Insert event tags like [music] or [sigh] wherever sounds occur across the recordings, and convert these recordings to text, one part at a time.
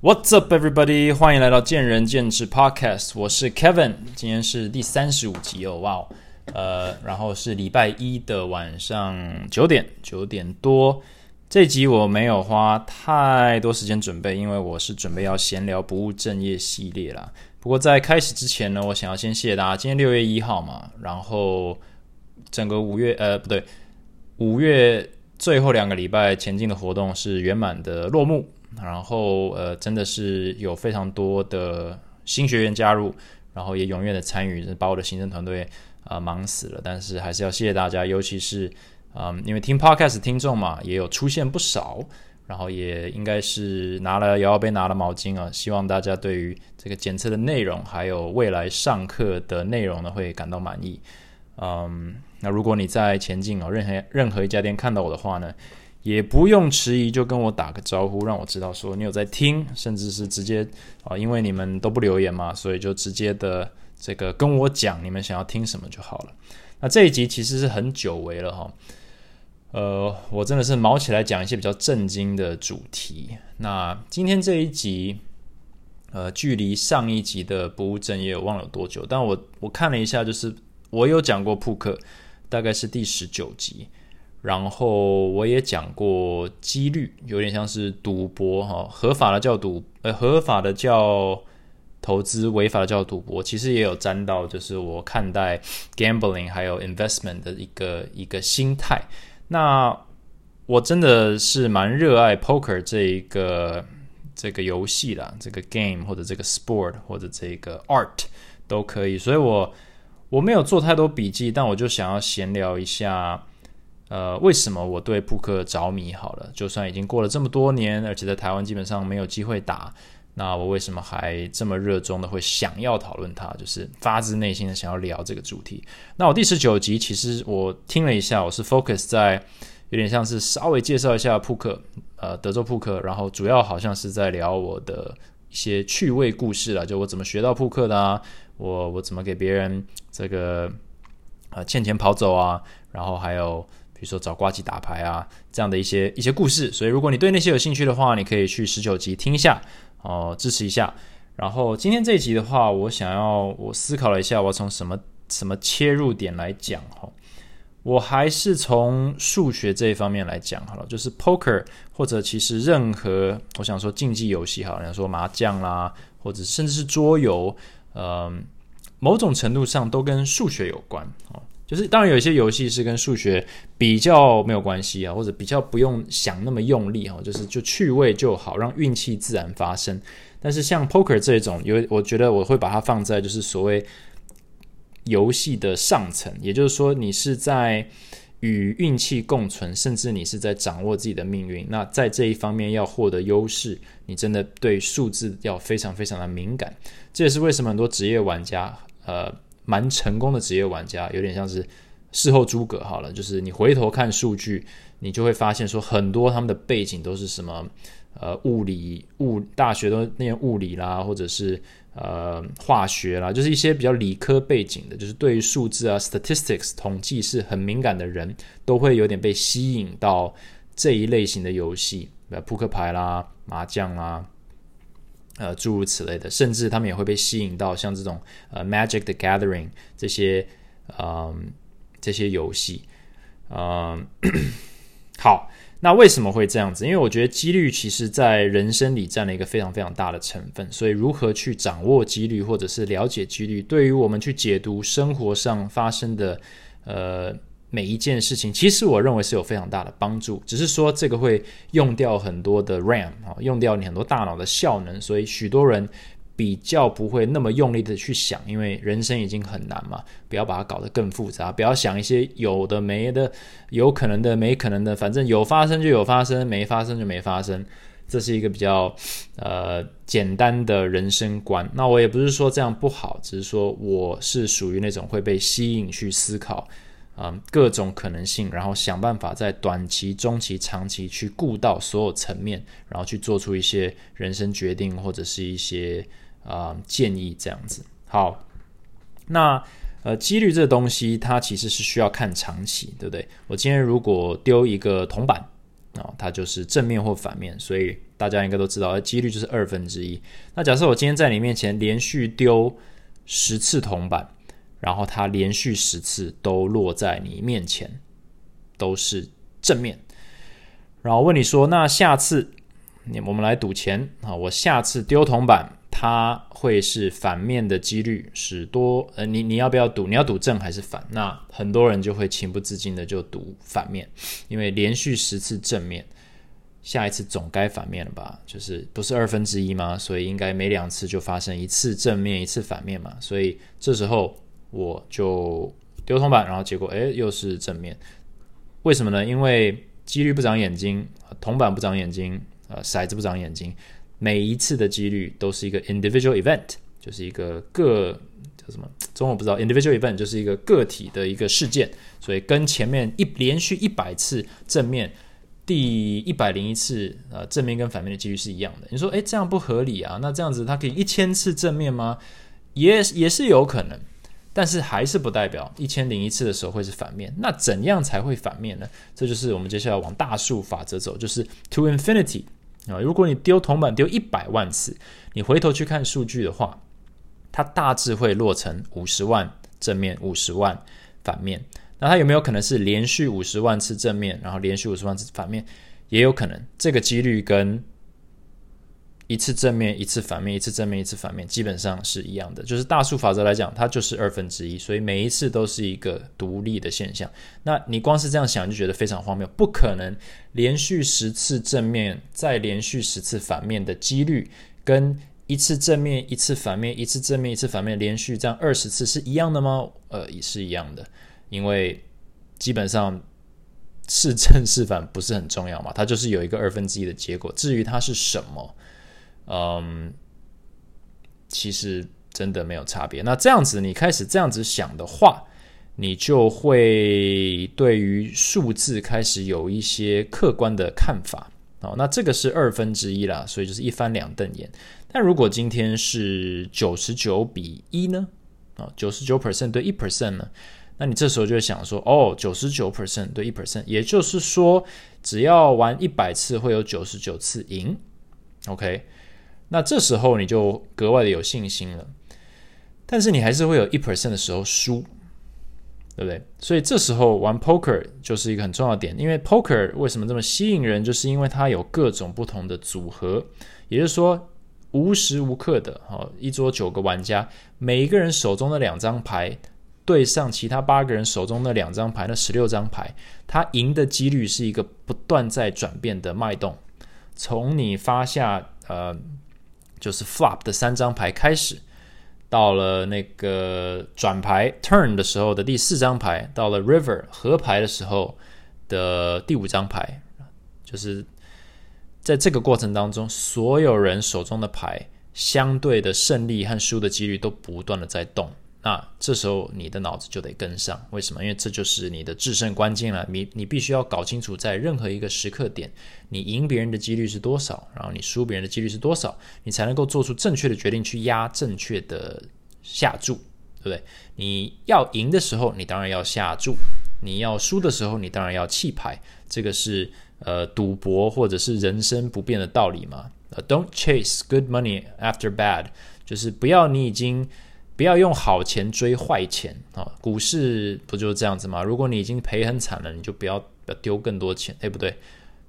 What's up, everybody？欢迎来到见仁见智 Podcast，我是 Kevin，今天是第三十五集哦，哇哦，呃，然后是礼拜一的晚上九点九点多，这集我没有花太多时间准备，因为我是准备要闲聊不务正业系列啦。不过在开始之前呢，我想要先谢谢大家，今天六月一号嘛，然后整个五月呃不对，五月最后两个礼拜前进的活动是圆满的落幕。然后呃，真的是有非常多的新学员加入，然后也踊跃的参与，把我的行政团队啊忙死了。但是还是要谢谢大家，尤其是嗯，因为听 podcast 听众嘛，也有出现不少，然后也应该是拿了摇摇杯，拿了毛巾啊。希望大家对于这个检测的内容，还有未来上课的内容呢，会感到满意。嗯，那如果你在前进哦，任何任何一家店看到我的话呢？也不用迟疑，就跟我打个招呼，让我知道说你有在听，甚至是直接啊，因为你们都不留言嘛，所以就直接的这个跟我讲你们想要听什么就好了。那这一集其实是很久违了哈，呃，我真的是毛起来讲一些比较震惊的主题。那今天这一集，呃，距离上一集的不务正业我忘了有多久，但我我看了一下，就是我有讲过扑克，大概是第十九集。然后我也讲过几率，有点像是赌博哈，合法的叫赌，呃，合法的叫投资，违法的叫赌博。其实也有沾到，就是我看待 gambling 还有 investment 的一个一个心态。那我真的是蛮热爱 poker 这一个这个游戏啦，这个 game 或者这个 sport 或者这个 art 都可以。所以我我没有做太多笔记，但我就想要闲聊一下。呃，为什么我对扑克着迷？好了，就算已经过了这么多年，而且在台湾基本上没有机会打，那我为什么还这么热衷的会想要讨论它？就是发自内心的想要聊这个主题。那我第十九集其实我听了一下，我是 focus 在有点像是稍微介绍一下扑克，呃，德州扑克，然后主要好像是在聊我的一些趣味故事了，就我怎么学到扑克的啊，我我怎么给别人这个呃欠钱跑走啊，然后还有。比如说找挂机打牌啊，这样的一些一些故事，所以如果你对那些有兴趣的话，你可以去十九集听一下哦，支持一下。然后今天这一集的话，我想要我思考了一下，我从什么什么切入点来讲哈，我还是从数学这一方面来讲好了，就是 poker 或者其实任何我想说竞技游戏哈，像说麻将啦，或者甚至是桌游，嗯，某种程度上都跟数学有关哦。就是当然有一些游戏是跟数学比较没有关系啊，或者比较不用想那么用力哈，就是就趣味就好，让运气自然发生。但是像 poker 这种，有我觉得我会把它放在就是所谓游戏的上层，也就是说你是在与运气共存，甚至你是在掌握自己的命运。那在这一方面要获得优势，你真的对数字要非常非常的敏感。这也是为什么很多职业玩家呃。蛮成功的职业玩家，有点像是事后诸葛好了，就是你回头看数据，你就会发现说很多他们的背景都是什么呃物理物大学都念物理啦，或者是呃化学啦，就是一些比较理科背景的，就是对于数字啊 statistics 统计是很敏感的人，都会有点被吸引到这一类型的游戏，呃扑克牌啦、麻将啦。呃，诸如此类的，甚至他们也会被吸引到像这种呃《Magic the Gathering》这些嗯这些游戏，嗯，好，那为什么会这样子？因为我觉得几率其实在人生里占了一个非常非常大的成分，所以如何去掌握几率，或者是了解几率，对于我们去解读生活上发生的呃。每一件事情，其实我认为是有非常大的帮助，只是说这个会用掉很多的 RAM 啊，用掉你很多大脑的效能，所以许多人比较不会那么用力的去想，因为人生已经很难嘛，不要把它搞得更复杂，不要想一些有的没的、有可能的没可能的，反正有发生就有发生，没发生就没发生，这是一个比较呃简单的人生观。那我也不是说这样不好，只是说我是属于那种会被吸引去思考。啊，各种可能性，然后想办法在短期、中期、长期去顾到所有层面，然后去做出一些人生决定或者是一些啊建议这样子。好，那呃，几率这个东西，它其实是需要看长期，对不对？我今天如果丢一个铜板，啊，它就是正面或反面，所以大家应该都知道，几率就是二分之一。那假设我今天在你面前连续丢十次铜板，然后它连续十次都落在你面前，都是正面，然后问你说，那下次你我们来赌钱啊，我下次丢铜板。它会是反面的几率是多，呃，你你要不要赌？你要赌正还是反？那很多人就会情不自禁的就赌反面，因为连续十次正面，下一次总该反面了吧？就是不是二分之一吗？所以应该每两次就发生一次正面，一次反面嘛。所以这时候我就丢铜板，然后结果哎又是正面，为什么呢？因为几率不长眼睛，铜板不长眼睛，呃，骰子不长眼睛。每一次的几率都是一个 individual event，就是一个个叫什么？中文不知道。individual event 就是一个个体的一个事件，所以跟前面一连续一百次正面，第一百零一次呃正面跟反面的几率是一样的。你说，诶，这样不合理啊？那这样子它可以一千次正面吗？也也是有可能，但是还是不代表一千零一次的时候会是反面。那怎样才会反面呢？这就是我们接下来往大数法则走，就是 to infinity。啊，如果你丢铜板丢一百万次，你回头去看数据的话，它大致会落成五十万正面，五十万反面。那它有没有可能是连续五十万次正面，然后连续五十万次反面？也有可能，这个几率跟。一次正面，一次反面，一次正面，一次反面，基本上是一样的。就是大数法则来讲，它就是二分之一，所以每一次都是一个独立的现象。那你光是这样想就觉得非常荒谬，不可能连续十次正面再连续十次反面的几率，跟一次正面一次反面，一次正面一次反面连续这样二十次是一样的吗？呃，也是一样的，因为基本上是正是反不是很重要嘛，它就是有一个二分之一的结果。至于它是什么？嗯，其实真的没有差别。那这样子，你开始这样子想的话，你就会对于数字开始有一些客观的看法哦。那这个是二分之一啦，所以就是一翻两瞪眼。但如果今天是九十九比一呢？啊，九十九 percent 对一 percent 呢？那你这时候就会想说，哦，九十九 percent 对一 percent，也就是说，只要玩一百次，会有九十九次赢。OK。那这时候你就格外的有信心了，但是你还是会有一 percent 的时候输，对不对？所以这时候玩 poker 就是一个很重要的点，因为 poker 为什么这么吸引人，就是因为它有各种不同的组合，也就是说无时无刻的，哈，一桌九个玩家，每一个人手中的两张牌对上其他八个人手中的两张牌，那十六张牌，他赢的几率是一个不断在转变的脉动，从你发下呃。就是 flop 的三张牌开始，到了那个转牌 turn 的时候的第四张牌，到了 river 合牌的时候的第五张牌，就是在这个过程当中，所有人手中的牌相对的胜利和输的几率都不断的在动。那这时候你的脑子就得跟上，为什么？因为这就是你的制胜关键了。你你必须要搞清楚，在任何一个时刻点，你赢别人的几率是多少，然后你输别人的几率是多少，你才能够做出正确的决定去压正确的下注，对不对？你要赢的时候，你当然要下注；你要输的时候，你当然要弃牌。这个是呃赌博或者是人生不变的道理嘛？呃，Don't chase good money after bad，就是不要你已经。不要用好钱追坏钱啊！股市不就是这样子吗？如果你已经赔很惨了，你就不要丢更多钱，对不对？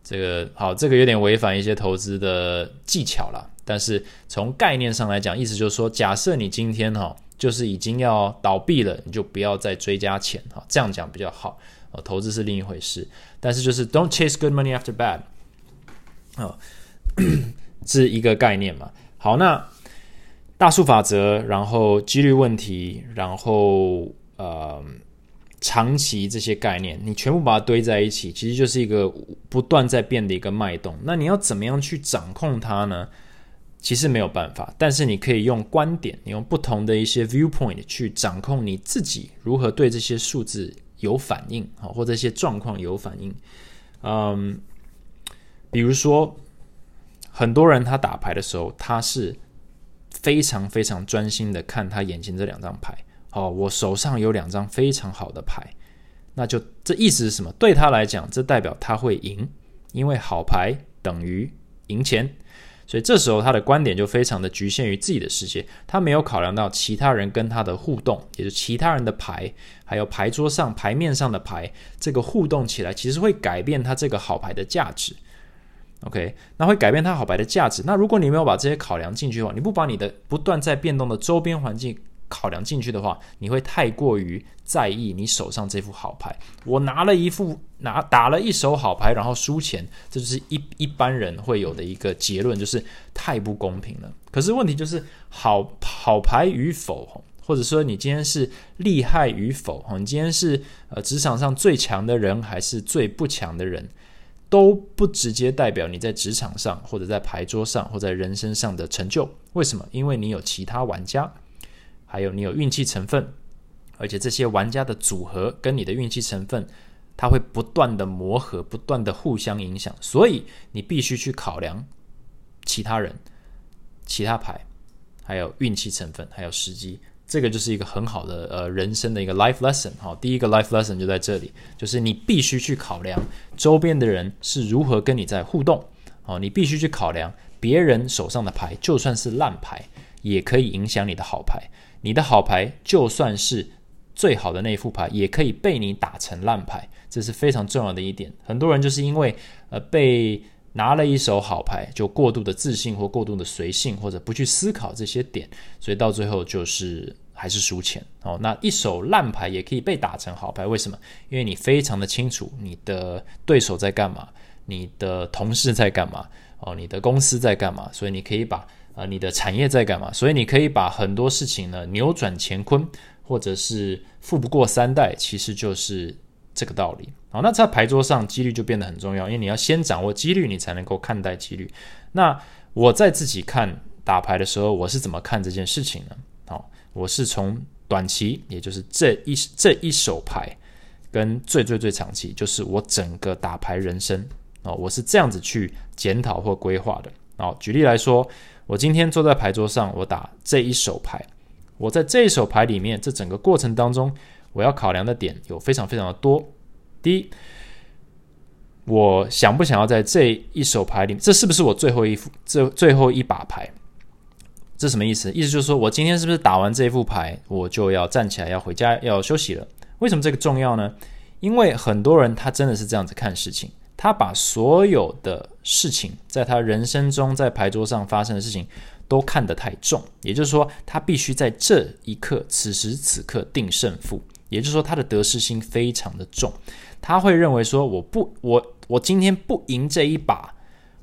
这个好，这个有点违反一些投资的技巧了。但是从概念上来讲，意思就是说，假设你今天哈就是已经要倒闭了，你就不要再追加钱哈。这样讲比较好啊。投资是另一回事，但是就是 don't chase good money after bad 啊，[coughs] 是一个概念嘛。好，那。大数法则，然后几率问题，然后呃长期这些概念，你全部把它堆在一起，其实就是一个不断在变的一个脉动。那你要怎么样去掌控它呢？其实没有办法，但是你可以用观点，你用不同的一些 viewpoint 去掌控你自己如何对这些数字有反应啊，或者一些状况有反应。嗯，比如说很多人他打牌的时候，他是。非常非常专心的看他眼前这两张牌。哦，我手上有两张非常好的牌，那就这意思是什么？对他来讲，这代表他会赢，因为好牌等于赢钱。所以这时候他的观点就非常的局限于自己的世界，他没有考量到其他人跟他的互动，也就是其他人的牌，还有牌桌上牌面上的牌，这个互动起来其实会改变他这个好牌的价值。OK，那会改变他好牌的价值。那如果你没有把这些考量进去的话，你不把你的不断在变动的周边环境。考量进去的话，你会太过于在意你手上这副好牌。我拿了一副拿打了一手好牌，然后输钱，这就是一一般人会有的一个结论，就是太不公平了。可是问题就是好好牌与否，或者说你今天是厉害与否，你今天是呃职场上最强的人还是最不强的人，都不直接代表你在职场上或者在牌桌上或在人生上的成就。为什么？因为你有其他玩家。还有你有运气成分，而且这些玩家的组合跟你的运气成分，它会不断的磨合，不断的互相影响，所以你必须去考量其他人、其他牌，还有运气成分，还有时机。这个就是一个很好的呃人生的一个 life lesson。好，第一个 life lesson 就在这里，就是你必须去考量周边的人是如何跟你在互动。哦，你必须去考量别人手上的牌，就算是烂牌，也可以影响你的好牌。你的好牌就算是最好的那一副牌，也可以被你打成烂牌，这是非常重要的一点。很多人就是因为呃被拿了一手好牌，就过度的自信或过度的随性，或者不去思考这些点，所以到最后就是还是输钱哦。那一手烂牌也可以被打成好牌，为什么？因为你非常的清楚你的对手在干嘛，你的同事在干嘛，哦，你的公司在干嘛，所以你可以把。啊，你的产业在干嘛？所以你可以把很多事情呢扭转乾坤，或者是富不过三代，其实就是这个道理。好，那在牌桌上，几率就变得很重要，因为你要先掌握几率，你才能够看待几率。那我在自己看打牌的时候，我是怎么看这件事情呢？好，我是从短期，也就是这一这一手牌，跟最最最长期，就是我整个打牌人生哦，我是这样子去检讨或规划的。好，举例来说。我今天坐在牌桌上，我打这一手牌。我在这一手牌里面，这整个过程当中，我要考量的点有非常非常的多。第一，我想不想要在这一手牌里，这是不是我最后一副、这最后一把牌？这什么意思？意思就是说我今天是不是打完这一副牌，我就要站起来要回家要休息了？为什么这个重要呢？因为很多人他真的是这样子看事情。他把所有的事情，在他人生中在牌桌上发生的事情，都看得太重。也就是说，他必须在这一刻、此时此刻定胜负。也就是说，他的得失心非常的重。他会认为说，我不，我我今天不赢这一把，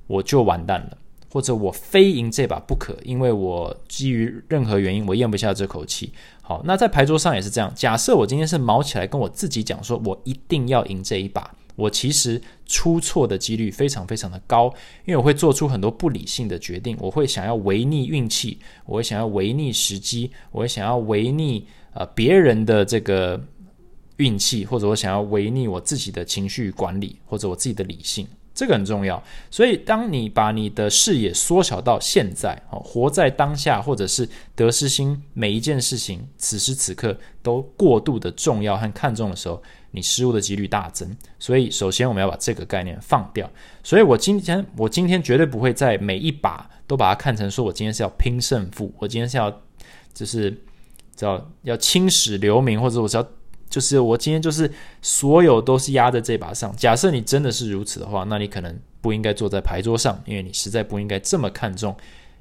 我就完蛋了，或者我非赢这把不可，因为我基于任何原因，我咽不下这口气。好，那在牌桌上也是这样。假设我今天是毛起来跟我自己讲说，我一定要赢这一把。我其实出错的几率非常非常的高，因为我会做出很多不理性的决定，我会想要违逆运气，我会想要违逆时机，我会想要违逆呃别人的这个运气，或者我想要违逆我自己的情绪管理，或者我自己的理性，这个很重要。所以，当你把你的视野缩小到现在，哦，活在当下，或者是得失心，每一件事情此时此刻都过度的重要和看重的时候。你失误的几率大增，所以首先我们要把这个概念放掉。所以我今天我今天绝对不会在每一把都把它看成说我今天是要拼胜负，我今天是要就是叫要青史留名，或者我是要就是我今天就是所有都是压在这把上。假设你真的是如此的话，那你可能不应该坐在牌桌上，因为你实在不应该这么看重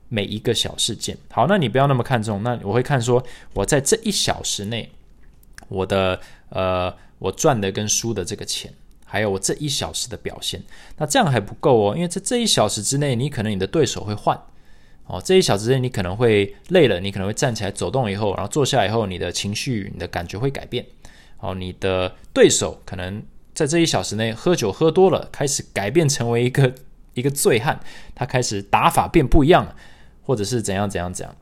每一个小事件。好，那你不要那么看重，那我会看说我在这一小时内我的呃。我赚的跟输的这个钱，还有我这一小时的表现，那这样还不够哦，因为在这一小时之内，你可能你的对手会换哦，这一小时之内你可能会累了，你可能会站起来走动以后，然后坐下以后，你的情绪、你的感觉会改变哦，你的对手可能在这一小时内喝酒喝多了，开始改变成为一个一个醉汉，他开始打法变不一样了，或者是怎样怎样怎样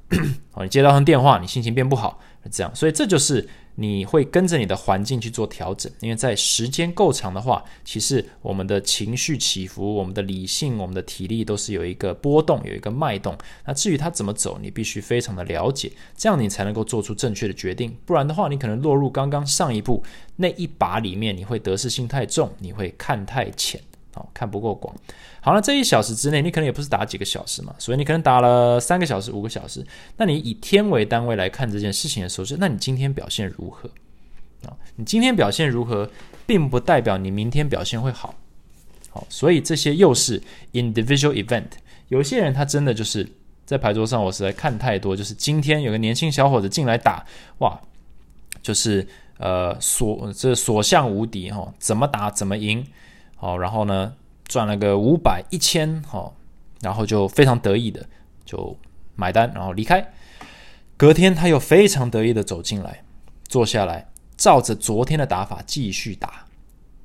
哦，你接到他电话，你心情变不好，这样，所以这就是。你会跟着你的环境去做调整，因为在时间够长的话，其实我们的情绪起伏、我们的理性、我们的体力都是有一个波动、有一个脉动。那至于它怎么走，你必须非常的了解，这样你才能够做出正确的决定。不然的话，你可能落入刚刚上一步那一把里面，你会得失心太重，你会看太浅。看不够广。好了，这一小时之内，你可能也不是打几个小时嘛，所以你可能打了三个小时、五个小时。那你以天为单位来看这件事情的时候，是那你今天表现如何啊？你今天表现如何，并不代表你明天表现会好。好，所以这些又是 individual event。有些人他真的就是在牌桌上，我实在看太多，就是今天有个年轻小伙子进来打，哇，就是呃所这所向无敌哈，怎么打怎么赢，好，然后呢赚了个五百一千，好，然后就非常得意的就买单，然后离开。隔天他又非常得意的走进来，坐下来，照着昨天的打法继续打。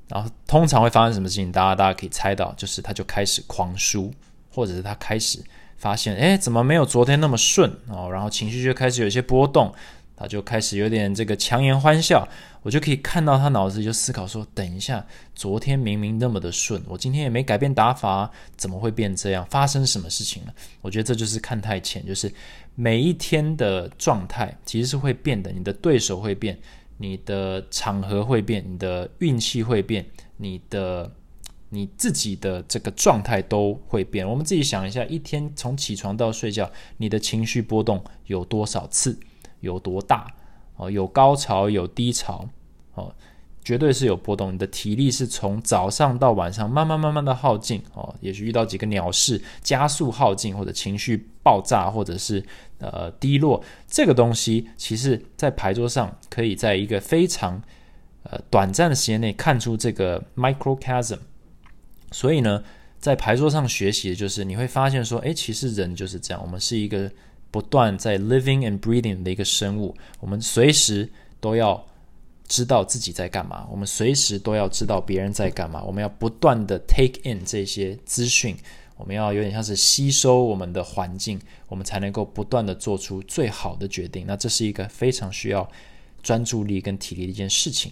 然后通常会发生什么事情？大家大家可以猜到，就是他就开始狂输，或者是他开始发现，哎，怎么没有昨天那么顺哦？然后情绪就开始有一些波动，他就开始有点这个强颜欢笑。我就可以看到他脑子就思考说：等一下，昨天明明那么的顺，我今天也没改变打法，怎么会变这样？发生什么事情了？我觉得这就是看太浅，就是每一天的状态其实是会变的，你的对手会变。你的场合会变，你的运气会变，你的你自己的这个状态都会变。我们自己想一下，一天从起床到睡觉，你的情绪波动有多少次，有多大？哦，有高潮，有低潮，哦。绝对是有波动，你的体力是从早上到晚上慢慢慢慢的耗尽哦，也许遇到几个鸟事加速耗尽，或者情绪爆炸，或者是呃低落，这个东西其实在牌桌上可以在一个非常呃短暂的时间内看出这个 microcasm。所以呢，在牌桌上学习的就是你会发现说，哎，其实人就是这样，我们是一个不断在 living and breathing 的一个生物，我们随时都要。知道自己在干嘛，我们随时都要知道别人在干嘛。我们要不断的 take in 这些资讯，我们要有点像是吸收我们的环境，我们才能够不断的做出最好的决定。那这是一个非常需要专注力跟体力的一件事情。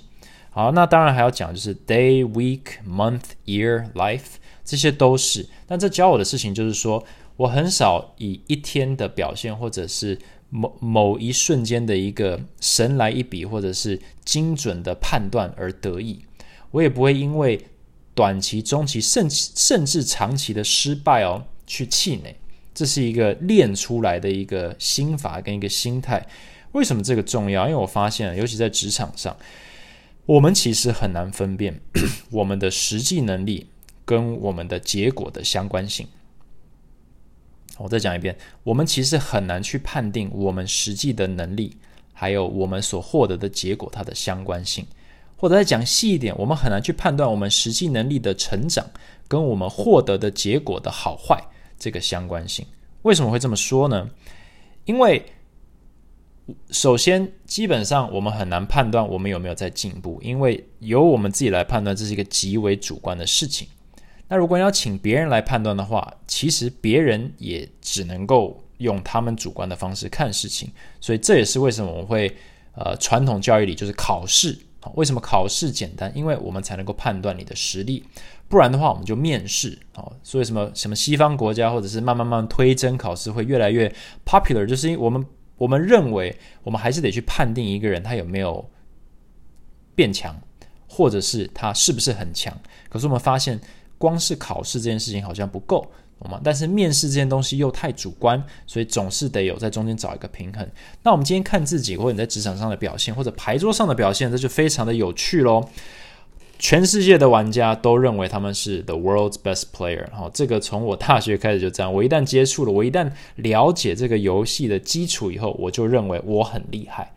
好，那当然还要讲就是 day、week、month、year、life，这些都是。但这教我的事情就是说，我很少以一天的表现或者是。某某一瞬间的一个神来一笔，或者是精准的判断而得意，我也不会因为短期、中期，甚甚至长期的失败哦去气馁。这是一个练出来的一个心法跟一个心态。为什么这个重要？因为我发现，尤其在职场上，我们其实很难分辨 [coughs] 我们的实际能力跟我们的结果的相关性。我再讲一遍，我们其实很难去判定我们实际的能力，还有我们所获得的结果它的相关性。或者再讲细一点，我们很难去判断我们实际能力的成长跟我们获得的结果的好坏这个相关性。为什么会这么说呢？因为首先，基本上我们很难判断我们有没有在进步，因为由我们自己来判断，这是一个极为主观的事情。那如果你要请别人来判断的话，其实别人也只能够用他们主观的方式看事情，所以这也是为什么我们会呃传统教育里就是考试啊，为什么考试简单？因为我们才能够判断你的实力，不然的话我们就面试啊。所以什么什么西方国家或者是慢慢慢推甄考试会越来越 popular，就是因为我们我们认为我们还是得去判定一个人他有没有变强，或者是他是不是很强。可是我们发现。光是考试这件事情好像不够，懂吗？但是面试这件东西又太主观，所以总是得有在中间找一个平衡。那我们今天看自己或者你在职场上的表现，或者牌桌上的表现，这就非常的有趣喽。全世界的玩家都认为他们是 the world's best player，哈，这个从我大学开始就这样。我一旦接触了，我一旦了解这个游戏的基础以后，我就认为我很厉害。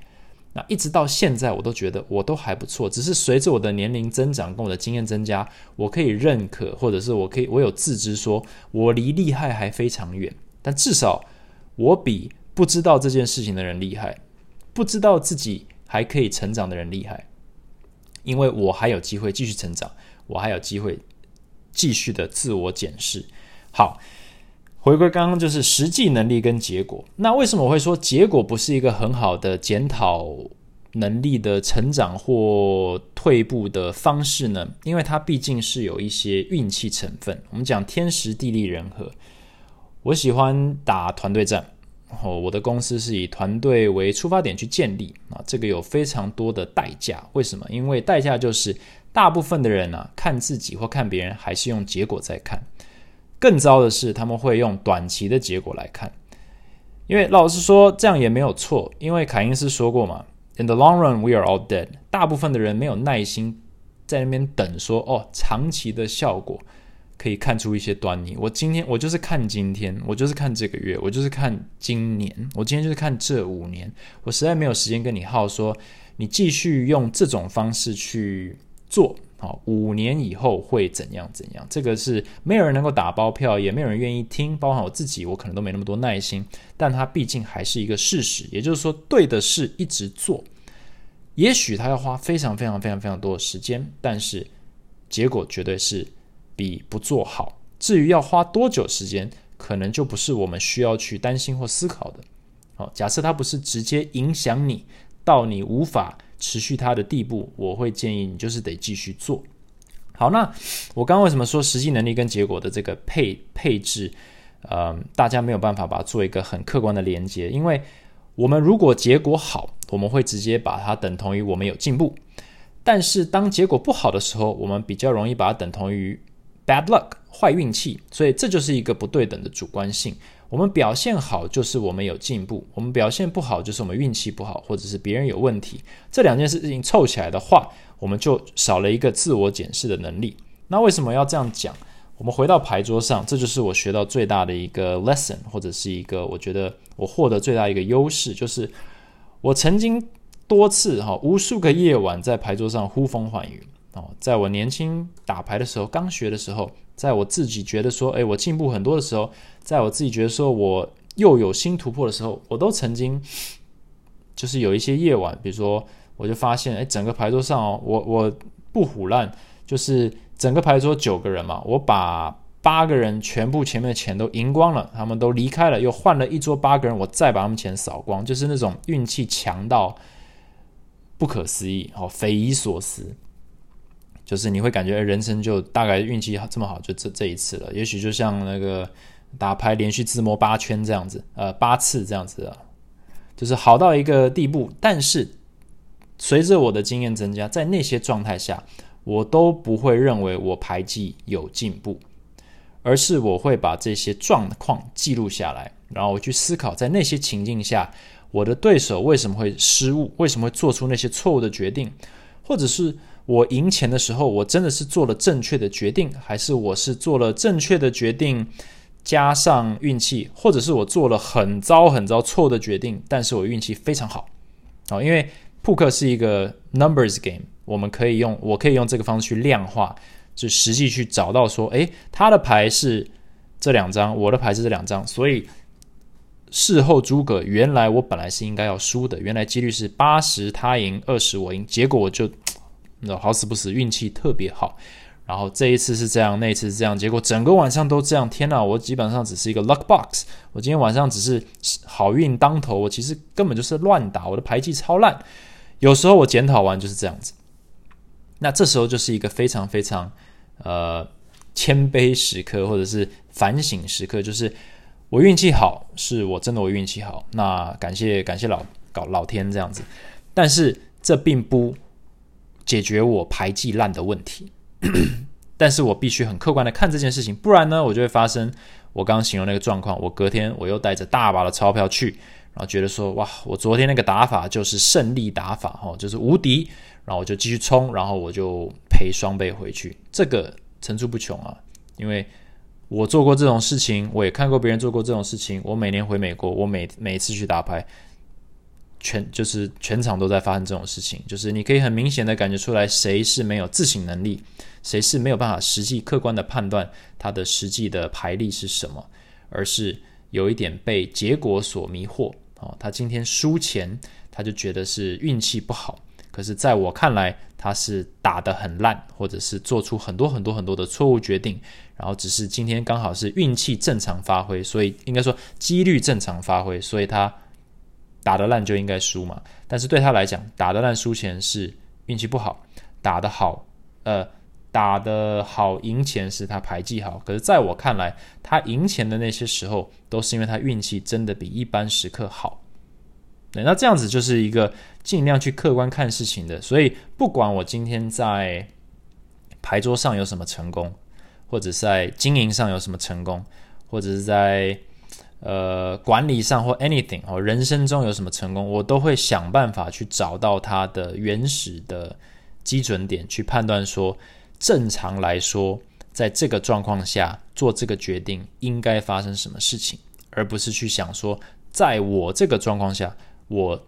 那一直到现在，我都觉得我都还不错。只是随着我的年龄增长，跟我的经验增加，我可以认可，或者是我可以，我有自知，说我离厉害还非常远。但至少我比不知道这件事情的人厉害，不知道自己还可以成长的人厉害，因为我还有机会继续成长，我还有机会继续的自我检视。好。回归刚刚就是实际能力跟结果。那为什么我会说结果不是一个很好的检讨能力的成长或退步的方式呢？因为它毕竟是有一些运气成分。我们讲天时地利人和。我喜欢打团队战，哦，我的公司是以团队为出发点去建立啊，这个有非常多的代价。为什么？因为代价就是大部分的人呢，看自己或看别人还是用结果在看。更糟的是，他们会用短期的结果来看。因为老实说，这样也没有错。因为凯因斯说过嘛，“In the long run, we are all dead。”大部分的人没有耐心在那边等，说哦，长期的效果。可以看出一些端倪。我今天我就是看今天，我就是看这个月，我就是看今年，我今天就是看这五年。我实在没有时间跟你耗，说你继续用这种方式去做，好，五年以后会怎样怎样？这个是没有人能够打包票，也没有人愿意听，包含我自己，我可能都没那么多耐心。但它毕竟还是一个事实，也就是说，对的事一直做，也许他要花非常非常非常非常多的时间，但是结果绝对是。比不做好，至于要花多久时间，可能就不是我们需要去担心或思考的。好，假设它不是直接影响你到你无法持续它的地步，我会建议你就是得继续做。好，那我刚刚为什么说实际能力跟结果的这个配配置，呃，大家没有办法把它做一个很客观的连接？因为我们如果结果好，我们会直接把它等同于我们有进步；但是当结果不好的时候，我们比较容易把它等同于。Bad luck，坏运气，所以这就是一个不对等的主观性。我们表现好就是我们有进步，我们表现不好就是我们运气不好，或者是别人有问题。这两件事情凑起来的话，我们就少了一个自我检视的能力。那为什么要这样讲？我们回到牌桌上，这就是我学到最大的一个 lesson，或者是一个我觉得我获得最大一个优势，就是我曾经多次哈无数个夜晚在牌桌上呼风唤雨。哦，在我年轻打牌的时候，刚学的时候，在我自己觉得说，哎，我进步很多的时候，在我自己觉得说我又有新突破的时候，我都曾经就是有一些夜晚，比如说，我就发现，哎，整个牌桌上哦，我我不胡烂，就是整个牌桌九个人嘛，我把八个人全部前面的钱都赢光了，他们都离开了，又换了一桌八个人，我再把他们钱扫光，就是那种运气强到不可思议，哦，匪夷所思。就是你会感觉人生就大概运气这么好，就这这一次了。也许就像那个打牌连续自摸八圈这样子，呃，八次这样子啊，就是好到一个地步。但是随着我的经验增加，在那些状态下，我都不会认为我牌技有进步，而是我会把这些状况记录下来，然后我去思考，在那些情境下，我的对手为什么会失误，为什么会做出那些错误的决定，或者是。我赢钱的时候，我真的是做了正确的决定，还是我是做了正确的决定加上运气，或者是我做了很糟很糟错的决定，但是我运气非常好哦，因为扑克是一个 numbers game，我们可以用我可以用这个方式去量化，就实际去找到说，诶，他的牌是这两张，我的牌是这两张，所以事后诸葛，原来我本来是应该要输的，原来几率是八十他赢二十我赢，结果我就。那好死不死，运气特别好，然后这一次是这样，那一次是这样，结果整个晚上都这样。天哪，我基本上只是一个 luck box，我今天晚上只是好运当头，我其实根本就是乱打，我的牌技超烂。有时候我检讨完就是这样子，那这时候就是一个非常非常呃谦卑时刻，或者是反省时刻，就是我运气好，是我真的我运气好，那感谢感谢老搞老天这样子，但是这并不。解决我牌技烂的问题，[clears throat] 但是我必须很客观的看这件事情，不然呢，我就会发生我刚刚形容那个状况。我隔天我又带着大把的钞票去，然后觉得说，哇，我昨天那个打法就是胜利打法，哦，就是无敌，然后我就继续冲，然后我就赔双倍回去，这个层出不穷啊。因为我做过这种事情，我也看过别人做过这种事情。我每年回美国，我每每次去打牌。全就是全场都在发生这种事情，就是你可以很明显的感觉出来，谁是没有自省能力，谁是没有办法实际客观的判断他的实际的牌力是什么，而是有一点被结果所迷惑哦。他今天输钱，他就觉得是运气不好，可是在我看来，他是打得很烂，或者是做出很多很多很多的错误决定，然后只是今天刚好是运气正常发挥，所以应该说几率正常发挥，所以他。打得烂就应该输嘛，但是对他来讲，打得烂输钱是运气不好，打得好，呃，打的好赢钱是他牌技好，可是在我看来，他赢钱的那些时候都是因为他运气真的比一般时刻好。对，那这样子就是一个尽量去客观看事情的。所以不管我今天在牌桌上有什么成功，或者在经营上有什么成功，或者是在呃管理上或 anything 哦，人生中有什么成功，我都会想办法去找到它的原始的基准点，去判断说。正常来说，在这个状况下做这个决定应该发生什么事情，而不是去想说，在我这个状况下，我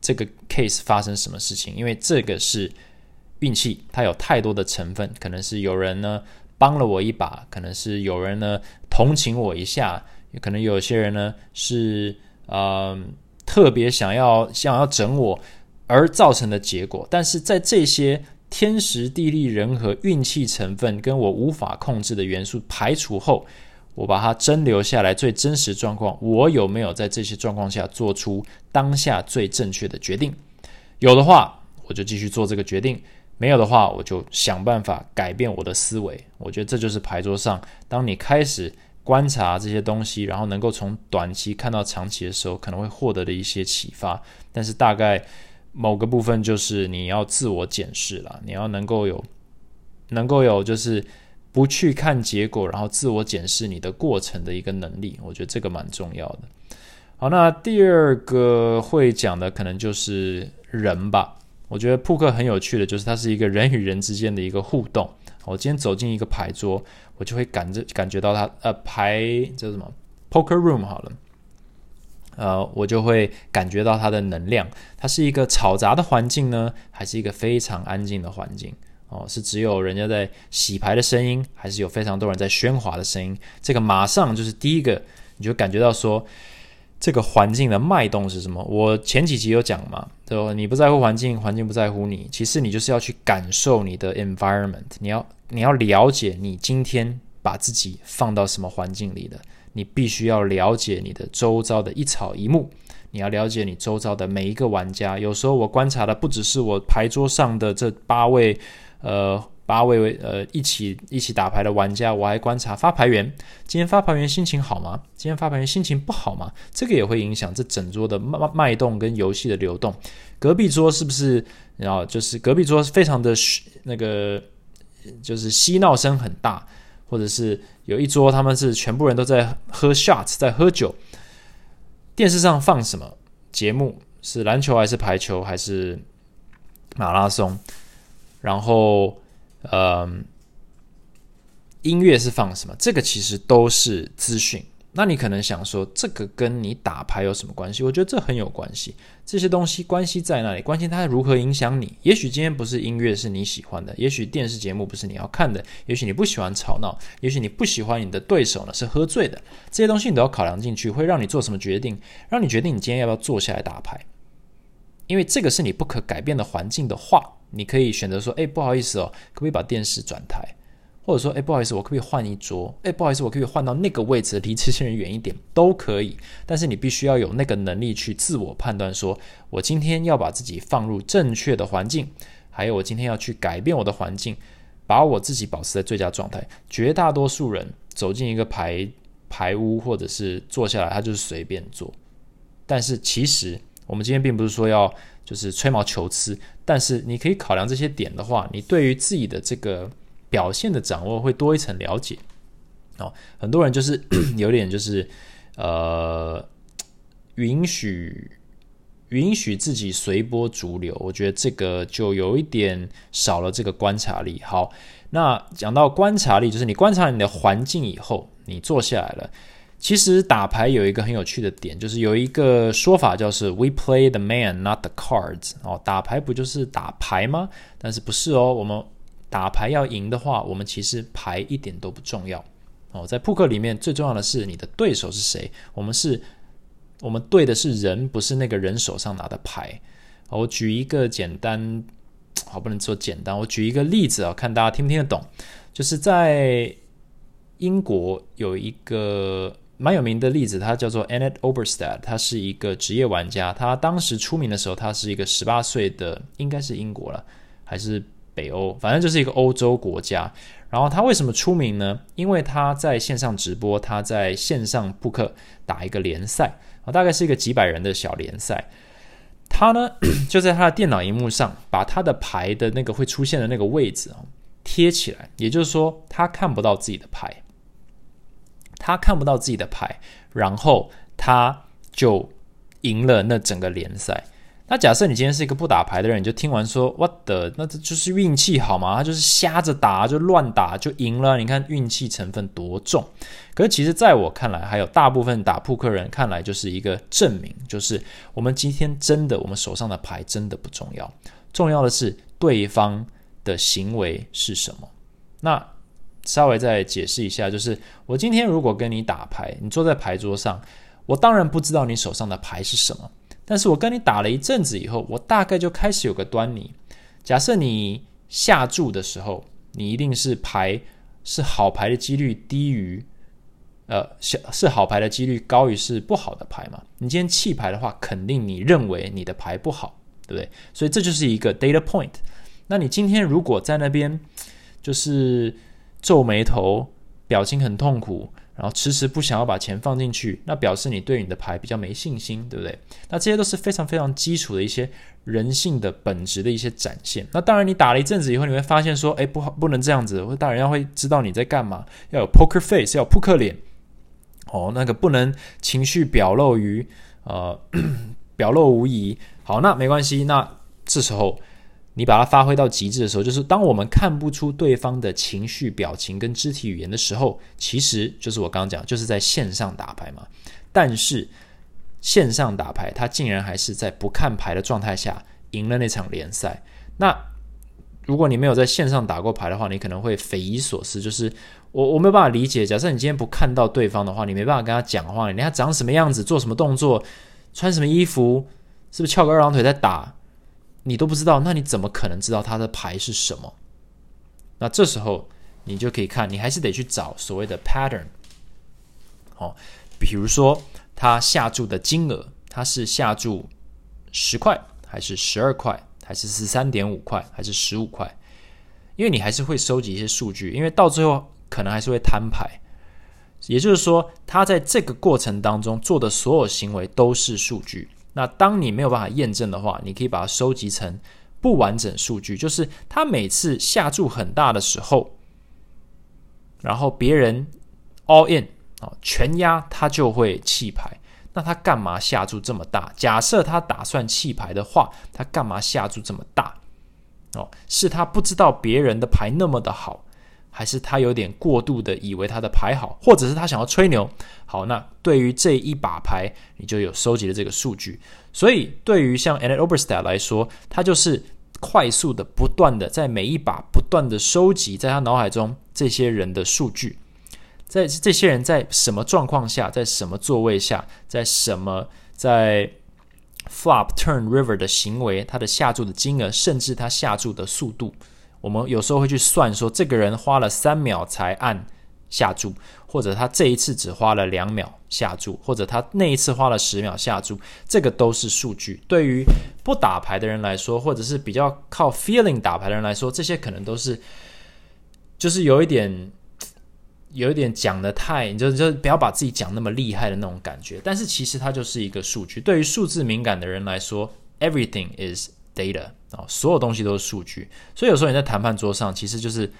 这个 case 发生什么事情？因为这个是运气，它有太多的成分，可能是有人呢帮了我一把，可能是有人呢同情我一下，可能有些人呢是呃特别想要想要整我而造成的结果。但是在这些。天时地利人和、运气成分跟我无法控制的元素排除后，我把它真留下来最真实状况，我有没有在这些状况下做出当下最正确的决定？有的话，我就继续做这个决定；没有的话，我就想办法改变我的思维。我觉得这就是牌桌上，当你开始观察这些东西，然后能够从短期看到长期的时候，可能会获得的一些启发。但是大概。某个部分就是你要自我检视了，你要能够有，能够有就是不去看结果，然后自我检视你的过程的一个能力，我觉得这个蛮重要的。好，那第二个会讲的可能就是人吧。我觉得扑克很有趣的就是它是一个人与人之间的一个互动。我今天走进一个牌桌，我就会感着感觉到它呃牌叫什么 poker room 好了。呃，我就会感觉到它的能量。它是一个吵杂的环境呢，还是一个非常安静的环境？哦，是只有人家在洗牌的声音，还是有非常多人在喧哗的声音？这个马上就是第一个，你就感觉到说，这个环境的脉动是什么？我前几集有讲嘛，就你不在乎环境，环境不在乎你。其实你就是要去感受你的 environment，你要你要了解你今天把自己放到什么环境里的。你必须要了解你的周遭的一草一木，你要了解你周遭的每一个玩家。有时候我观察的不只是我牌桌上的这八位，呃，八位呃一起一起打牌的玩家，我还观察发牌员。今天发牌员心情好吗？今天发牌员心情不好吗？这个也会影响这整桌的脉脉动跟游戏的流动。隔壁桌是不是？然后就是隔壁桌是非常的那个，就是嬉闹声很大。或者是有一桌，他们是全部人都在喝 shots，在喝酒。电视上放什么节目？是篮球还是排球还是马拉松？然后，呃，音乐是放什么？这个其实都是资讯。那你可能想说，这个跟你打牌有什么关系？我觉得这很有关系。这些东西关系在那里？关系它如何影响你？也许今天不是音乐是你喜欢的，也许电视节目不是你要看的，也许你不喜欢吵闹，也许你不喜欢你的对手呢是喝醉的。这些东西你都要考量进去，会让你做什么决定？让你决定你今天要不要坐下来打牌？因为这个是你不可改变的环境的话，你可以选择说：“哎，不好意思哦，可不可以把电视转台？”或者说，哎，不好意思，我可不可以换一桌？哎，不好意思，我可以换到那个位置，离这些人远一点，[laughs] 都可以。但是你必须要有那个能力去自我判断，说我今天要把自己放入正确的环境，还有我今天要去改变我的环境，把我自己保持在最佳状态。绝大多数人走进一个排排屋，或者是坐下来，他就是随便坐。但是其实我们今天并不是说要就是吹毛求疵，但是你可以考量这些点的话，你对于自己的这个。表现的掌握会多一层了解哦，很多人就是 [clears throat] 有点就是呃，允许允许自己随波逐流，我觉得这个就有一点少了这个观察力。好，那讲到观察力，就是你观察你的环境以后，你坐下来了。其实打牌有一个很有趣的点，就是有一个说法叫是 “We play the man, not the cards”。哦，打牌不就是打牌吗？但是不是哦，我们。打牌要赢的话，我们其实牌一点都不重要哦。在扑克里面，最重要的是你的对手是谁。我们是，我们对的是人，不是那个人手上拿的牌。我举一个简单，好不能说简单。我举一个例子啊，看大家听不听得懂。就是在英国有一个蛮有名的例子，他叫做 Annette Oberstadt，他是一个职业玩家。他当时出名的时候，他是一个十八岁的，应该是英国了，还是？北欧，反正就是一个欧洲国家。然后他为什么出名呢？因为他在线上直播，他在线上扑克打一个联赛啊，大概是一个几百人的小联赛。他呢 [clears throat] 就在他的电脑荧幕上把他的牌的那个会出现的那个位置啊贴起来，也就是说他看不到自己的牌，他看不到自己的牌，然后他就赢了那整个联赛。那假设你今天是一个不打牌的人，你就听完说 “what the”，那这就是运气好吗？他就是瞎着打，就乱打就赢了。你看运气成分多重。可是其实在我看来，还有大部分打扑克人看来，就是一个证明，就是我们今天真的，我们手上的牌真的不重要，重要的是对方的行为是什么。那稍微再解释一下，就是我今天如果跟你打牌，你坐在牌桌上，我当然不知道你手上的牌是什么。但是我跟你打了一阵子以后，我大概就开始有个端倪。假设你下注的时候，你一定是牌是好牌的几率低于，呃，是是好牌的几率高于是不好的牌嘛？你今天弃牌的话，肯定你认为你的牌不好，对不对？所以这就是一个 data point。那你今天如果在那边就是皱眉头，表情很痛苦。然后迟迟不想要把钱放进去，那表示你对你的牌比较没信心，对不对？那这些都是非常非常基础的一些人性的本质的一些展现。那当然，你打了一阵子以后，你会发现说，哎，不好，不能这样子，或大人要会知道你在干嘛，要有 poker face，要扑克脸，哦，那个不能情绪表露于呃 [clears throat] 表露无遗。好，那没关系，那这时候。你把它发挥到极致的时候，就是当我们看不出对方的情绪、表情跟肢体语言的时候，其实就是我刚刚讲，就是在线上打牌嘛。但是线上打牌，他竟然还是在不看牌的状态下赢了那场联赛。那如果你没有在线上打过牌的话，你可能会匪夷所思，就是我我没有办法理解。假设你今天不看到对方的话，你没办法跟他讲话，你看他长什么样子、做什么动作、穿什么衣服，是不是翘个二郎腿在打？你都不知道，那你怎么可能知道他的牌是什么？那这时候你就可以看，你还是得去找所谓的 pattern。哦，比如说他下注的金额，他是下注十块，还是十二块，还是十三点五块，还是十五块？因为你还是会收集一些数据，因为到最后可能还是会摊牌。也就是说，他在这个过程当中做的所有行为都是数据。那当你没有办法验证的话，你可以把它收集成不完整数据，就是他每次下注很大的时候，然后别人 all in 啊全压，他就会弃牌。那他干嘛下注这么大？假设他打算弃牌的话，他干嘛下注这么大？哦，是他不知道别人的牌那么的好。还是他有点过度的以为他的牌好，或者是他想要吹牛。好，那对于这一把牌，你就有收集的这个数据。所以对于像 Anna Oberstadt 来说，他就是快速的、不断的在每一把不断的收集在他脑海中这些人的数据，在这些人在什么状况下，在什么座位下，在什么在 flop turn river 的行为，他的下注的金额，甚至他下注的速度。我们有时候会去算，说这个人花了三秒才按下注，或者他这一次只花了两秒下注，或者他那一次花了十秒下注，这个都是数据。对于不打牌的人来说，或者是比较靠 feeling 打牌的人来说，这些可能都是就是有一点有一点讲的太，你就就不要把自己讲那么厉害的那种感觉。但是其实它就是一个数据。对于数字敏感的人来说，everything is data。啊，所有东西都是数据，所以有时候你在谈判桌上，其实就是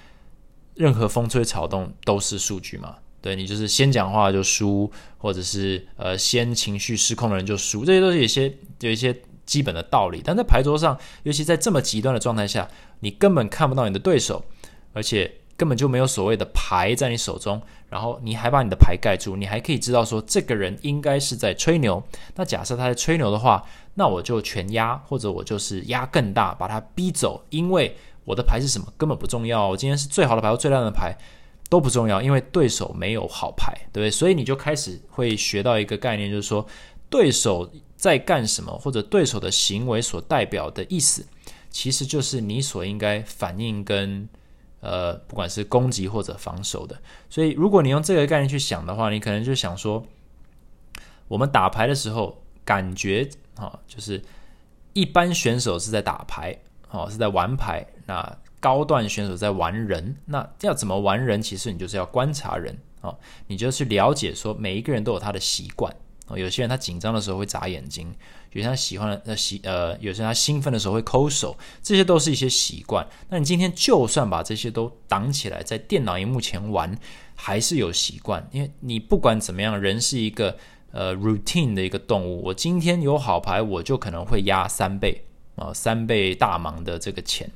任何风吹草动都是数据嘛。对你就是先讲话就输，或者是呃先情绪失控的人就输，这些都是有些有一些基本的道理。但在牌桌上，尤其在这么极端的状态下，你根本看不到你的对手，而且根本就没有所谓的牌在你手中，然后你还把你的牌盖住，你还可以知道说这个人应该是在吹牛。那假设他在吹牛的话。那我就全压，或者我就是压更大，把它逼走。因为我的牌是什么根本不重要。我今天是最好的牌或最烂的牌都不重要，因为对手没有好牌，对不对？所以你就开始会学到一个概念，就是说对手在干什么，或者对手的行为所代表的意思，其实就是你所应该反应跟呃，不管是攻击或者防守的。所以如果你用这个概念去想的话，你可能就想说，我们打牌的时候感觉。啊，就是一般选手是在打牌，哦，是在玩牌。那高段选手在玩人。那要怎么玩人？其实你就是要观察人哦，你就去了解说每一个人都有他的习惯哦。有些人他紧张的时候会眨眼睛，有些他喜欢的呃喜呃，有些人他兴奋的时候会抠手，这些都是一些习惯。那你今天就算把这些都挡起来，在电脑荧幕前玩，还是有习惯，因为你不管怎么样，人是一个。呃，routine 的一个动物，我今天有好牌，我就可能会压三倍啊，三倍大盲的这个钱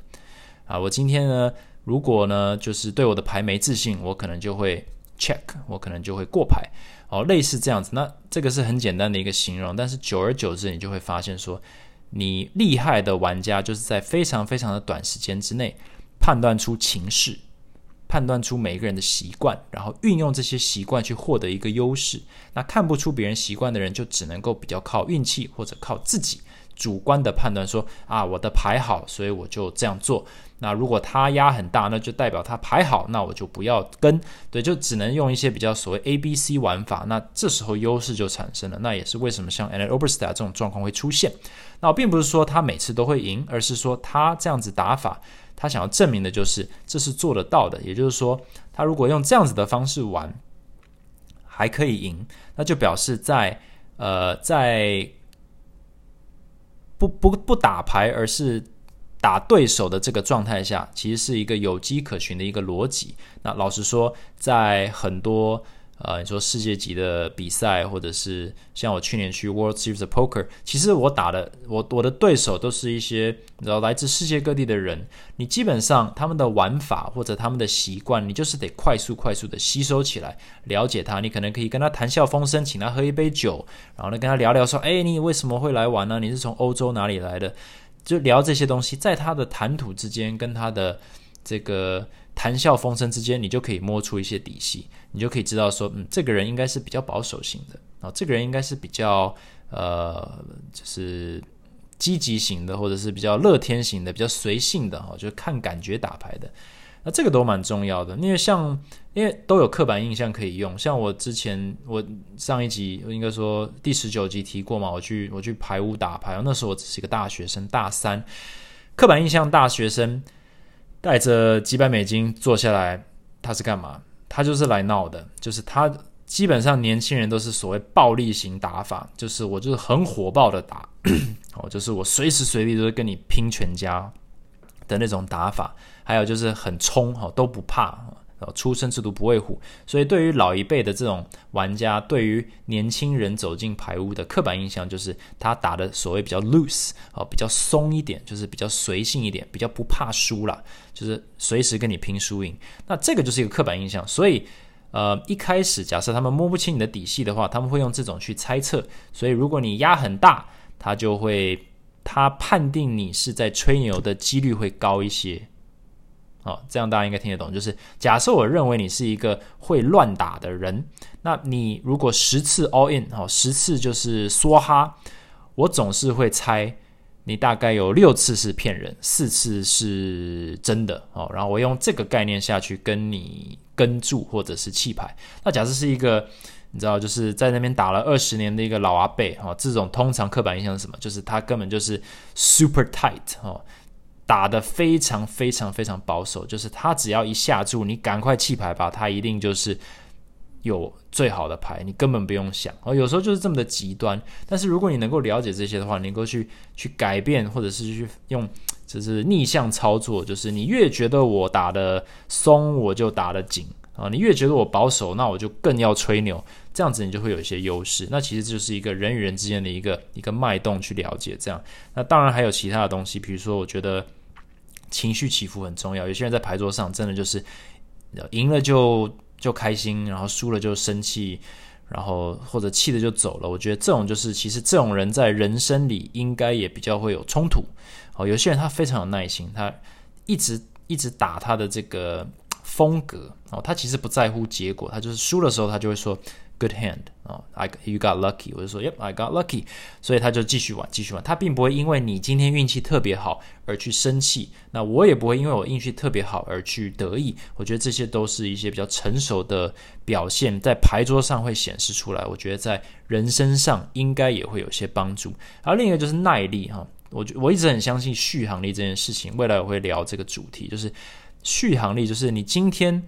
啊。我今天呢，如果呢，就是对我的牌没自信，我可能就会 check，我可能就会过牌哦，类似这样子。那这个是很简单的一个形容，但是久而久之，你就会发现说，你厉害的玩家就是在非常非常的短时间之内判断出情势。判断出每一个人的习惯，然后运用这些习惯去获得一个优势。那看不出别人习惯的人，就只能够比较靠运气或者靠自己主观的判断，说啊，我的牌好，所以我就这样做。那如果他压很大，那就代表他牌好，那我就不要跟。对，就只能用一些比较所谓 A、B、C 玩法。那这时候优势就产生了。那也是为什么像 anna oberstar 这种状况会出现。那并不是说他每次都会赢，而是说他这样子打法。他想要证明的就是这是做得到的，也就是说，他如果用这样子的方式玩，还可以赢，那就表示在呃在不不不打牌，而是打对手的这个状态下，其实是一个有迹可循的一个逻辑。那老实说，在很多。呃，你说世界级的比赛，或者是像我去年去 World Series Poker，其实我打的我我的对手都是一些你知道来自世界各地的人。你基本上他们的玩法或者他们的习惯，你就是得快速快速的吸收起来，了解他。你可能可以跟他谈笑风生，请他喝一杯酒，然后呢跟他聊聊说，哎，你为什么会来玩呢？你是从欧洲哪里来的？就聊这些东西，在他的谈吐之间，跟他的这个。谈笑风生之间，你就可以摸出一些底细，你就可以知道说，嗯，这个人应该是比较保守型的啊，这个人应该是比较呃，就是积极型的，或者是比较乐天型的，比较随性的哈，就看感觉打牌的。那这个都蛮重要的，因为像因为都有刻板印象可以用，像我之前我上一集应该说第十九集提过嘛，我去我去排屋打牌，那时候我只是一个大学生，大三，刻板印象大学生。[laughs] 带着几百美金坐下来，他是干嘛？他就是来闹的。就是他基本上年轻人都是所谓暴力型打法，就是我就是很火爆的打，[clears throat] 哦，就是我随时随地都是跟你拼全家的那种打法。还有就是很冲，哈，都不怕。出生之犊不畏虎，所以对于老一辈的这种玩家，对于年轻人走进排屋的刻板印象就是他打的所谓比较 loose 哦，比较松一点，就是比较随性一点，比较不怕输啦，就是随时跟你拼输赢。那这个就是一个刻板印象。所以呃，一开始假设他们摸不清你的底细的话，他们会用这种去猜测。所以如果你压很大，他就会他判定你是在吹牛的几率会高一些。哦，这样大家应该听得懂。就是假设我认为你是一个会乱打的人，那你如果十次 all in，哦，十次就是梭哈，我总是会猜你大概有六次是骗人，四次是真的哦。然后我用这个概念下去跟你跟住或者是弃牌。那假设是一个你知道就是在那边打了二十年的一个老阿贝，哦，这种通常刻板印象是什么？就是他根本就是 super tight 哦。打的非常非常非常保守，就是他只要一下注，你赶快弃牌吧，他一定就是有最好的牌，你根本不用想。哦，有时候就是这么的极端。但是如果你能够了解这些的话，你能够去去改变，或者是去用，就是逆向操作，就是你越觉得我打的松，我就打的紧啊；你越觉得我保守，那我就更要吹牛。这样子你就会有一些优势。那其实就是一个人与人之间的一个一个脉动去了解。这样，那当然还有其他的东西，比如说，我觉得。情绪起伏很重要。有些人在牌桌上真的就是赢了就就开心，然后输了就生气，然后或者气的就走了。我觉得这种就是其实这种人在人生里应该也比较会有冲突。哦，有些人他非常有耐心，他一直一直打他的这个风格哦，他其实不在乎结果，他就是输的时候他就会说。Good hand 啊，I you got lucky，我就说，Yep，I got lucky，所以他就继续玩，继续玩。他并不会因为你今天运气特别好而去生气，那我也不会因为我运气特别好而去得意。我觉得这些都是一些比较成熟的表现，在牌桌上会显示出来。我觉得在人身上应该也会有些帮助。然后另一个就是耐力哈，我我一直很相信续航力这件事情。未来我会聊这个主题，就是续航力，就是你今天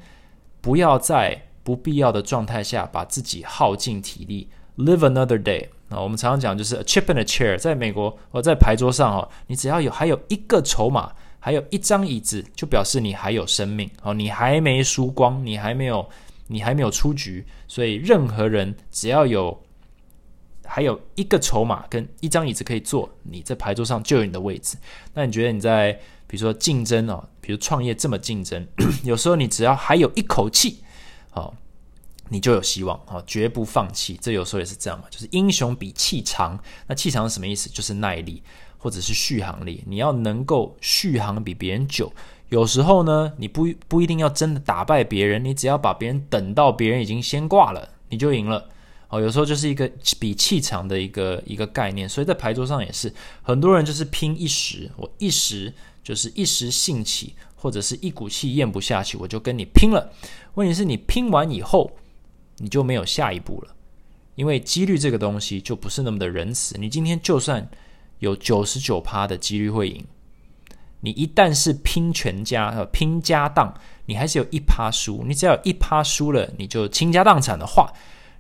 不要在不必要的状态下把自己耗尽体力，live another day 啊。我们常常讲就是 a chip in a chair，在美国或在牌桌上哦，你只要有还有一个筹码，还有一张椅子，就表示你还有生命哦，你还没输光，你还没有你还没有出局。所以任何人只要有。还有一个筹码跟一张椅子可以坐，你在牌桌上就有你的位置。那你觉得你在比如说竞争哦，比如创业这么竞争，[clears throat] 有时候你只要还有一口气，哦，你就有希望哦，绝不放弃。这有时候也是这样嘛，就是英雄比气长。那气长是什么意思？就是耐力或者是续航力。你要能够续航比别人久。有时候呢，你不不一定要真的打败别人，你只要把别人等到别人已经先挂了，你就赢了。哦，有时候就是一个比气场的一个一个概念，所以在牌桌上也是很多人就是拼一时，我一时就是一时兴起，或者是一股气咽不下去，我就跟你拼了。问题是你拼完以后，你就没有下一步了，因为几率这个东西就不是那么的仁慈。你今天就算有九十九趴的几率会赢，你一旦是拼全家呃拼家当，你还是有一趴输。你只要一趴输了，你就倾家荡产的话。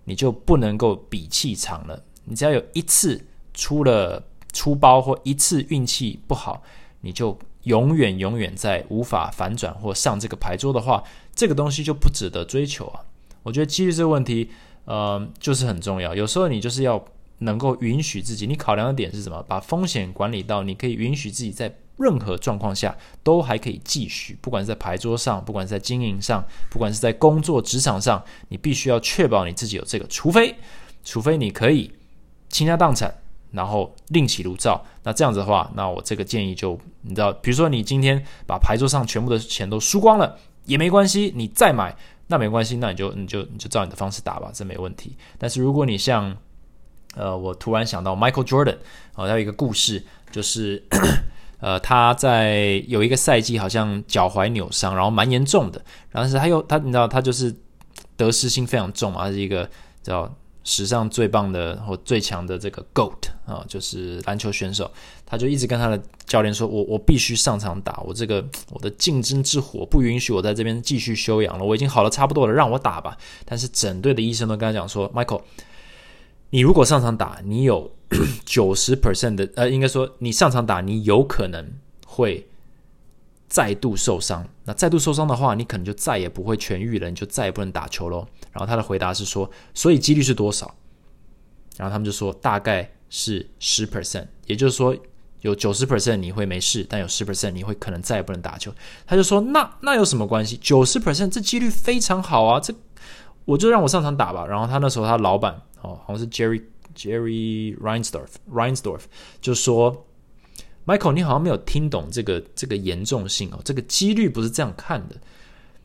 你就不能够比气长了。你只要有一次出了出包或一次运气不好，你就永远永远在无法反转或上这个牌桌的话，这个东西就不值得追求啊。我觉得几率这个问题，呃，就是很重要。有时候你就是要能够允许自己，你考量的点是什么？把风险管理到你可以允许自己在。任何状况下都还可以继续，不管是在牌桌上，不管是在经营上，不管是在工作职场上，你必须要确保你自己有这个。除非，除非你可以倾家荡产，然后另起炉灶。那这样子的话，那我这个建议就你知道，比如说你今天把牌桌上全部的钱都输光了也没关系，你再买那没关系，那你就你就你就照你的方式打吧，这没问题。但是如果你像呃，我突然想到 Michael Jordan 哦，他有一个故事就是。[coughs] 呃，他在有一个赛季好像脚踝扭伤，然后蛮严重的。然后是他又他，你知道他就是得失心非常重嘛，他是一个叫史上最棒的或最强的这个 GOAT 啊，就是篮球选手。他就一直跟他的教练说：“我我必须上场打，我这个我的竞争之火不允许我在这边继续休养了，我已经好了差不多了，让我打吧。”但是整队的医生都跟他讲说：“Michael，你如果上场打，你有。[coughs] ”九十 percent 的呃，应该说你上场打，你有可能会再度受伤。那再度受伤的话，你可能就再也不会痊愈了，你就再也不能打球喽。然后他的回答是说，所以几率是多少？然后他们就说大概是十 percent，也就是说有九十 percent 你会没事，但有十 percent 你会可能再也不能打球。他就说那那有什么关系？九十 percent 这几率非常好啊，这我就让我上场打吧。然后他那时候他老板哦，好像是 Jerry。Jerry Reinsdorf，Reinsdorf 就说：“Michael，你好像没有听懂这个这个严重性哦，这个几率不是这样看的。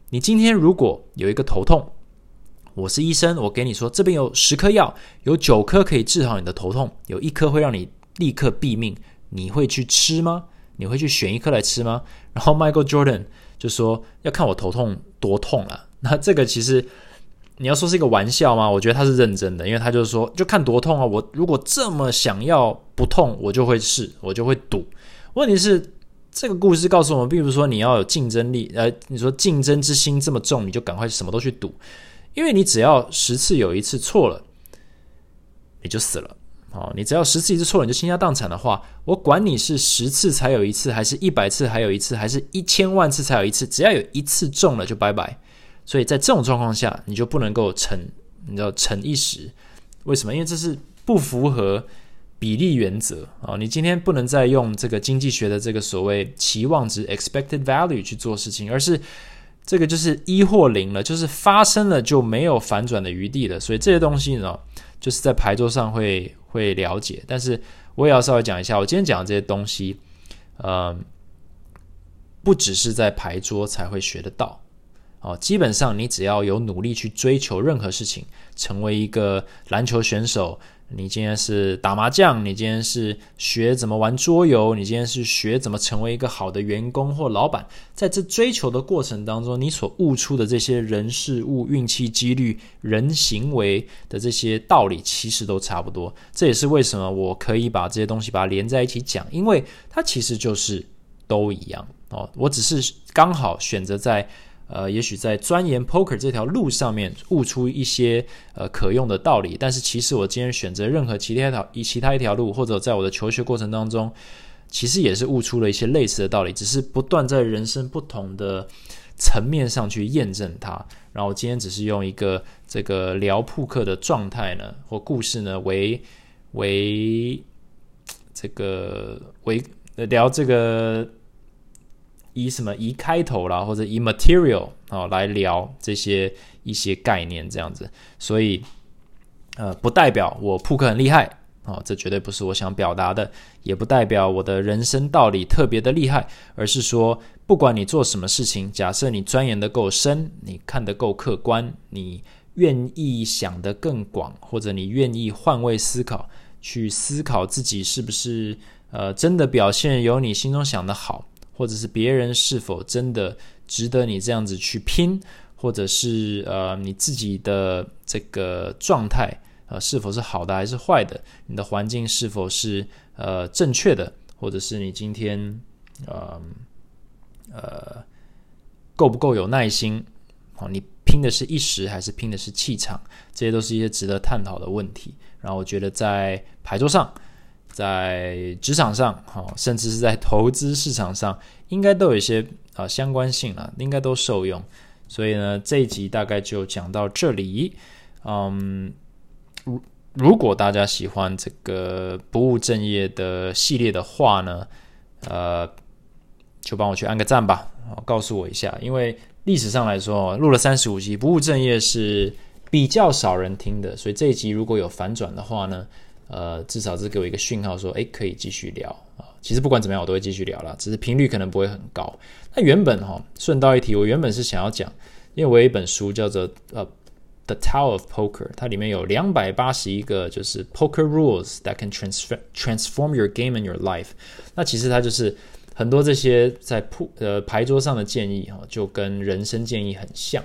你今天如果有一个头痛，我是医生，我给你说这边有十颗药，有九颗可以治好你的头痛，有一颗会让你立刻毙命，你会去吃吗？你会去选一颗来吃吗？”然后 Michael Jordan 就说：“要看我头痛多痛了。”那这个其实。你要说是一个玩笑吗？我觉得他是认真的，因为他就是说，就看多痛啊！我如果这么想要不痛，我就会试，我就会赌。问题是，这个故事告诉我们，并不是说你要有竞争力，呃，你说竞争之心这么重，你就赶快什么都去赌，因为你只要十次有一次错了，你就死了。哦，你只要十次一次错了，你就倾家荡产的话，我管你是十次才有一次，还是一百次还有一次，还是一千万次才有一次，只要有一次中了就拜拜。所以在这种状况下，你就不能够逞，你知道逞一时，为什么？因为这是不符合比例原则啊！你今天不能再用这个经济学的这个所谓期望值 （expected value） 去做事情，而是这个就是一或零了，就是发生了就没有反转的余地了。所以这些东西呢，就是在牌桌上会会了解，但是我也要稍微讲一下，我今天讲的这些东西，呃，不只是在牌桌才会学得到。哦，基本上你只要有努力去追求任何事情，成为一个篮球选手，你今天是打麻将，你今天是学怎么玩桌游，你今天是学怎么成为一个好的员工或老板，在这追求的过程当中，你所悟出的这些人事物、运气、几率、人行为的这些道理，其实都差不多。这也是为什么我可以把这些东西把它连在一起讲，因为它其实就是都一样哦。我只是刚好选择在。呃，也许在钻研 poker 这条路上面悟出一些呃可用的道理，但是其实我今天选择任何其他一条以其他一条路，或者在我的求学过程当中，其实也是悟出了一些类似的道理，只是不断在人生不同的层面上去验证它。然后今天只是用一个这个聊扑克的状态呢，或故事呢为为这个为聊这个。以什么以开头啦，或者以 material 啊来聊这些一些概念这样子，所以呃不代表我扑克很厉害啊，这绝对不是我想表达的，也不代表我的人生道理特别的厉害，而是说不管你做什么事情，假设你钻研的够深，你看得够客观，你愿意想得更广，或者你愿意换位思考，去思考自己是不是呃真的表现有你心中想的好。或者是别人是否真的值得你这样子去拼，或者是呃你自己的这个状态呃是否是好的还是坏的？你的环境是否是呃正确的？或者是你今天呃呃够不够有耐心？哦，你拼的是一时还是拼的是气场？这些都是一些值得探讨的问题。然后我觉得在牌桌上。在职场上，哈，甚至是在投资市场上，应该都有一些啊相关性了，应该都受用。所以呢，这一集大概就讲到这里。嗯，如如果大家喜欢这个不务正业的系列的话呢，呃，就帮我去按个赞吧，告诉我一下。因为历史上来说，录了三十五集，不务正业是比较少人听的，所以这一集如果有反转的话呢？呃，至少是给我一个讯号，说，哎，可以继续聊啊。其实不管怎么样，我都会继续聊啦，只是频率可能不会很高。那原本哈，顺道一提，我原本是想要讲，因为我有一本书叫做呃《The Tower of Poker》，它里面有两百八十一个就是 Poker Rules that can transform transform your game and your life。那其实它就是很多这些在铺呃牌桌上的建议哈，就跟人生建议很像。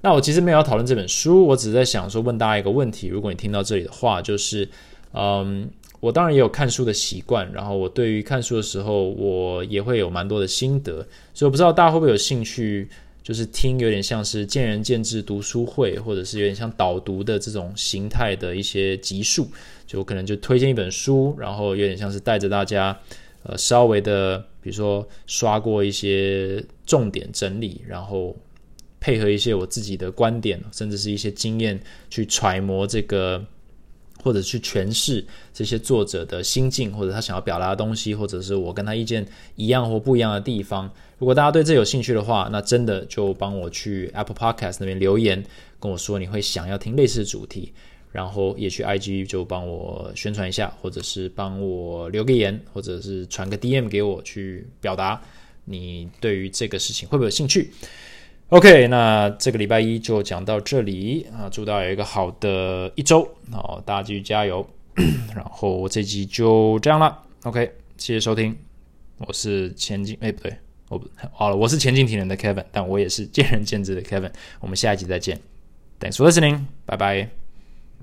那我其实没有要讨论这本书，我只是在想说，问大家一个问题：如果你听到这里的话，就是。嗯，我当然也有看书的习惯，然后我对于看书的时候，我也会有蛮多的心得，所以我不知道大家会不会有兴趣，就是听有点像是见仁见智读书会，或者是有点像导读的这种形态的一些集数，就可能就推荐一本书，然后有点像是带着大家，呃，稍微的，比如说刷过一些重点整理，然后配合一些我自己的观点，甚至是一些经验去揣摩这个。或者去诠释这些作者的心境，或者他想要表达的东西，或者是我跟他意见一样或不一样的地方。如果大家对这有兴趣的话，那真的就帮我去 Apple Podcast 那边留言，跟我说你会想要听类似的主题，然后也去 IG 就帮我宣传一下，或者是帮我留个言，或者是传个 DM 给我去表达你对于这个事情会不会有兴趣。OK，那这个礼拜一就讲到这里啊！祝大家有一个好的一周，好，大家继续加油。[clears throat] 然后我这集就这样了。OK，谢谢收听，我是前进，哎，不对，我不好了，我是前进体能的 Kevin，但我也是见仁见智的 Kevin。我们下一集再见，Thanks for listening，拜拜。